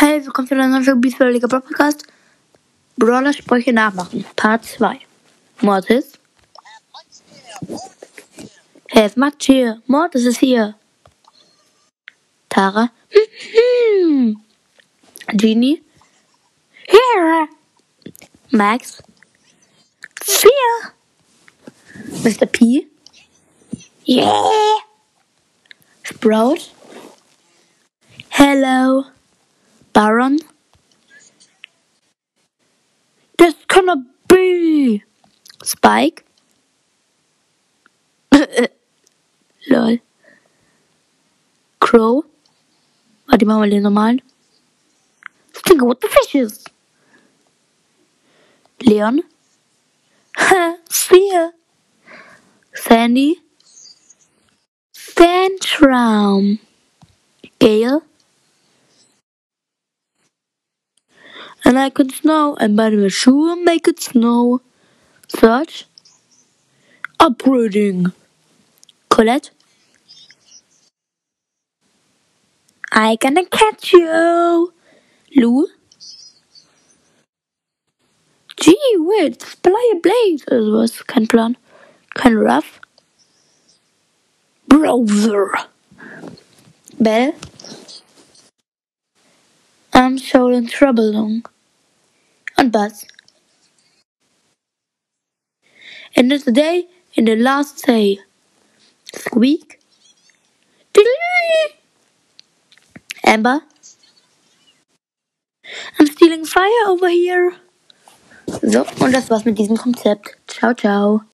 Hi, willkommen zu einer neuen Folge Beastball Podcast. Brawler Sprüche nachmachen. Part 2. Mortis. Hey, es macht hier. Mortis ist hier. Tara. Genie. Here. Max. Fear. Mr. P. Yeah. Sprout. Hello. Byron. This cannot be. Spike. Lol. Crow. Warte, machen wir den normalen. Stinker with the fishes. Leon. Sphere. Sandy. Sandtraum. Gale. And I could snow, and by the sure make it snow. Surge. Upgrading. Colette. I gonna catch you. Lou. Gee whiz, Playa Blaze. Das was kein Plan. Kein Rough. Browser. Belle. I'm showing trouble long. Und Buzz. And the day in the last day. Squeak. Amber. I'm stealing fire over here. So, und das war's mit diesem Konzept. Ciao, ciao.